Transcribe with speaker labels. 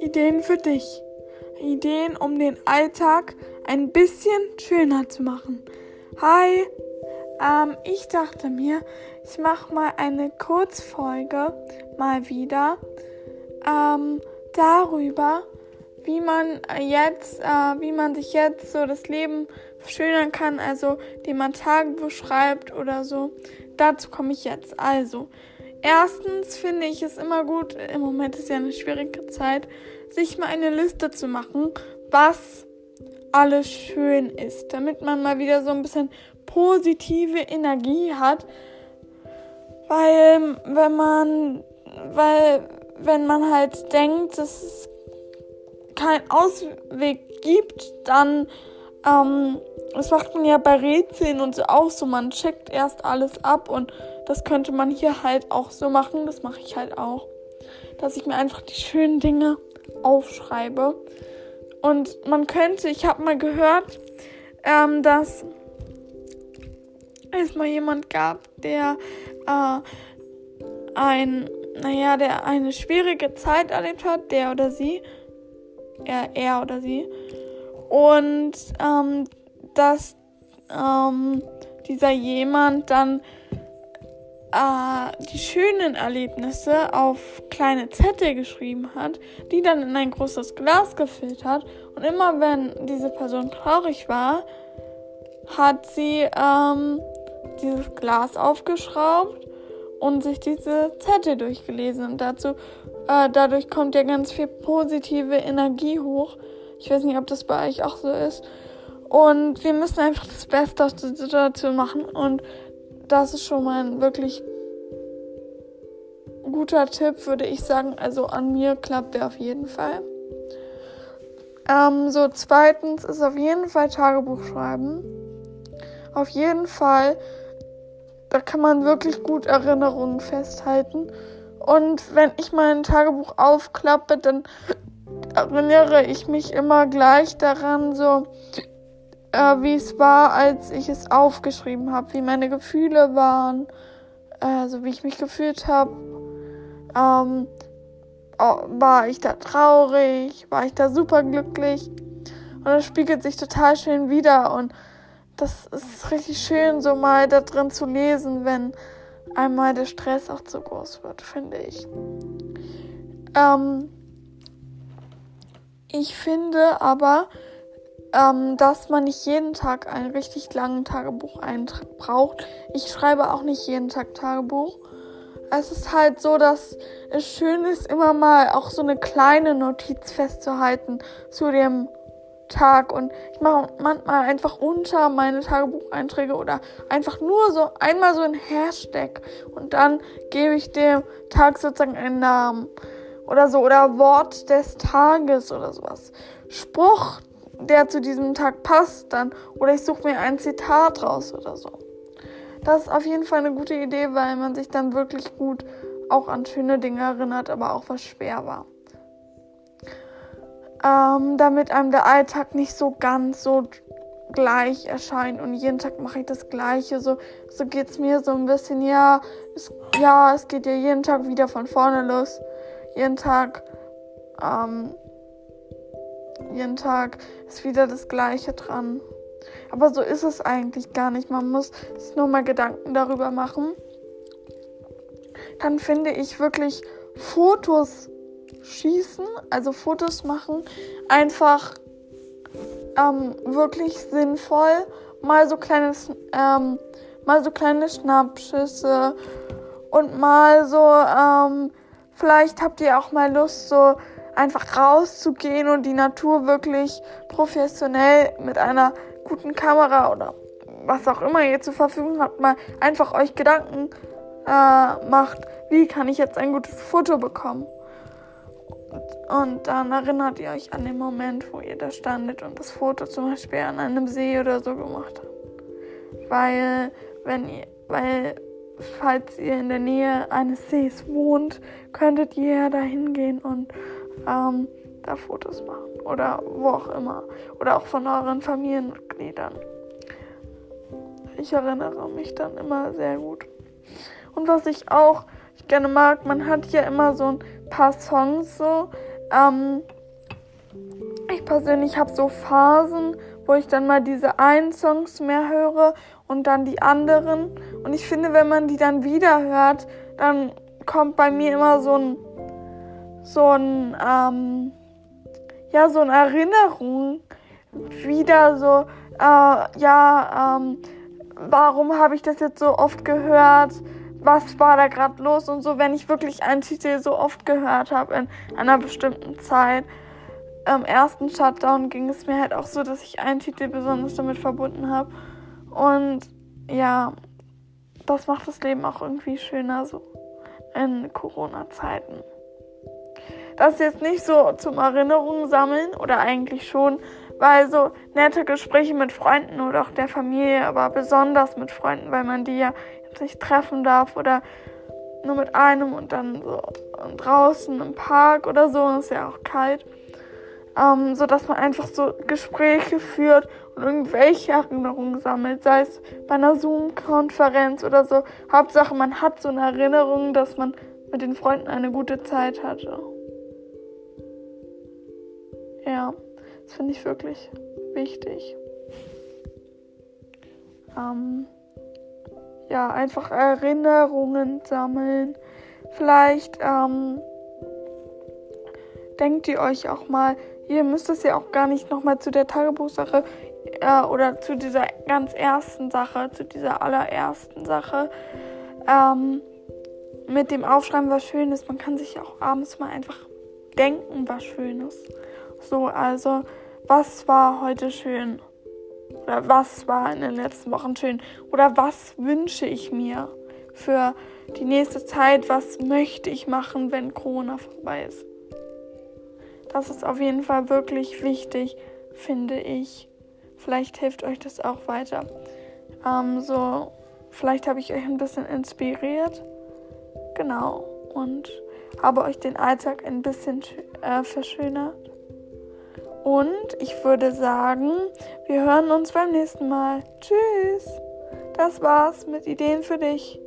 Speaker 1: Ideen für dich. Ideen, um den Alltag ein bisschen schöner zu machen. Hi, ähm, ich dachte mir, ich mache mal eine Kurzfolge mal wieder ähm, darüber, wie man jetzt, äh, wie man sich jetzt so das Leben verschönern kann, also die man Tagebuch schreibt oder so. Dazu komme ich jetzt. Also, erstens finde ich es immer gut, im Moment ist ja eine schwierige Zeit, sich mal eine Liste zu machen, was alles schön ist, damit man mal wieder so ein bisschen positive Energie hat. Weil, wenn man, weil, wenn man halt denkt, dass es keinen Ausweg gibt, dann, ähm, das macht man ja bei Rätseln und so auch so, man checkt erst alles ab und das könnte man hier halt auch so machen, das mache ich halt auch, dass ich mir einfach die schönen Dinge aufschreibe. Und man könnte, ich habe mal gehört, ähm, dass es mal jemand gab, der äh, ein, naja, der eine schwierige Zeit erlebt hat, der oder sie, er, er oder sie. Und ähm, dass ähm, dieser jemand dann äh, die schönen Erlebnisse auf kleine Zettel geschrieben hat, die dann in ein großes Glas gefüllt hat. Und immer wenn diese Person traurig war, hat sie ähm, dieses Glas aufgeschraubt und sich diese Zettel durchgelesen. Und dazu, äh, dadurch kommt ja ganz viel positive Energie hoch. Ich weiß nicht, ob das bei euch auch so ist. Und wir müssen einfach das Beste aus der Situation machen. Und das ist schon mal ein wirklich guter Tipp, würde ich sagen. Also an mir klappt der auf jeden Fall. Ähm, so, zweitens ist auf jeden Fall Tagebuch schreiben. Auf jeden Fall. Da kann man wirklich gut Erinnerungen festhalten. Und wenn ich mein Tagebuch aufklappe, dann erinnere ich mich immer gleich daran, so äh, wie es war, als ich es aufgeschrieben habe, wie meine Gefühle waren, äh, so wie ich mich gefühlt habe. Ähm, war ich da traurig? War ich da super glücklich? Und das spiegelt sich total schön wieder und das ist richtig schön, so mal da drin zu lesen, wenn einmal der Stress auch zu groß wird, finde ich. Ähm, ich finde aber, ähm, dass man nicht jeden Tag einen richtig langen Tagebucheintrag braucht. Ich schreibe auch nicht jeden Tag Tagebuch. Es ist halt so, dass es schön ist, immer mal auch so eine kleine Notiz festzuhalten zu dem Tag und ich mache manchmal einfach unter meine Tagebucheinträge oder einfach nur so einmal so ein Hashtag und dann gebe ich dem Tag sozusagen einen Namen oder so oder Wort des Tages oder sowas. Spruch der zu diesem Tag passt dann. Oder ich suche mir ein Zitat raus oder so. Das ist auf jeden Fall eine gute Idee, weil man sich dann wirklich gut auch an schöne Dinge erinnert, aber auch was schwer war. Ähm, damit einem der Alltag nicht so ganz so gleich erscheint und jeden Tag mache ich das Gleiche. So, so geht es mir so ein bisschen, ja es, ja, es geht ja jeden Tag wieder von vorne los. Jeden Tag ähm, jeden Tag ist wieder das Gleiche dran. Aber so ist es eigentlich gar nicht. Man muss sich nur mal Gedanken darüber machen. Dann finde ich wirklich Fotos schießen, also Fotos machen, einfach ähm, wirklich sinnvoll. Mal so kleine, ähm, mal so kleine Schnappschüsse und mal so, ähm, vielleicht habt ihr auch mal Lust, so einfach rauszugehen und die Natur wirklich professionell mit einer guten Kamera oder was auch immer ihr zur Verfügung habt, mal einfach euch Gedanken äh, macht, wie kann ich jetzt ein gutes Foto bekommen. Und, dann erinnert ihr euch an den Moment, wo ihr da standet und das Foto zum Beispiel an einem See oder so gemacht habt. Weil, wenn ihr, weil, falls ihr in der Nähe eines Sees wohnt, könntet ihr da hingehen und ähm, da Fotos machen oder wo auch immer. Oder auch von euren Familienmitgliedern. Ich erinnere mich dann immer sehr gut. Und was ich auch gerne mag. Man hat ja immer so ein paar Songs so. Ähm, ich persönlich habe so Phasen, wo ich dann mal diese einen Songs mehr höre und dann die anderen. Und ich finde, wenn man die dann wieder hört, dann kommt bei mir immer so ein, so ein, ähm, ja, so eine Erinnerung wieder so, äh, ja, ähm, warum habe ich das jetzt so oft gehört? Was war da gerade los und so, wenn ich wirklich einen Titel so oft gehört habe in einer bestimmten Zeit. Am ersten Shutdown ging es mir halt auch so, dass ich einen Titel besonders damit verbunden habe. Und ja, das macht das Leben auch irgendwie schöner so in Corona-Zeiten. Das jetzt nicht so zum Erinnerungen sammeln oder eigentlich schon, weil so nette Gespräche mit Freunden oder auch der Familie, aber besonders mit Freunden, weil man die ja jetzt nicht treffen darf oder nur mit einem und dann so draußen im Park oder so, ist ja auch kalt. Ähm, so dass man einfach so Gespräche führt irgendwelche Erinnerungen sammelt, sei es bei einer Zoom-Konferenz oder so. Hauptsache, man hat so eine Erinnerung, dass man mit den Freunden eine gute Zeit hatte. Ja. Das finde ich wirklich wichtig. Ähm, ja, einfach Erinnerungen sammeln. Vielleicht ähm, denkt ihr euch auch mal, ihr müsst es ja auch gar nicht nochmal zu der Tagebuchsache äh, oder zu dieser ganz ersten Sache, zu dieser allerersten Sache ähm, mit dem Aufschreiben, was schön ist. Man kann sich auch abends mal einfach denken, was schön ist. So, also, was war heute schön? Oder was war in den letzten Wochen schön? Oder was wünsche ich mir für die nächste Zeit? Was möchte ich machen, wenn Corona vorbei ist? Das ist auf jeden Fall wirklich wichtig, finde ich. Vielleicht hilft euch das auch weiter. Ähm, so, vielleicht habe ich euch ein bisschen inspiriert. Genau. Und habe euch den Alltag ein bisschen äh, verschönert. Und ich würde sagen, wir hören uns beim nächsten Mal. Tschüss. Das war's mit Ideen für dich.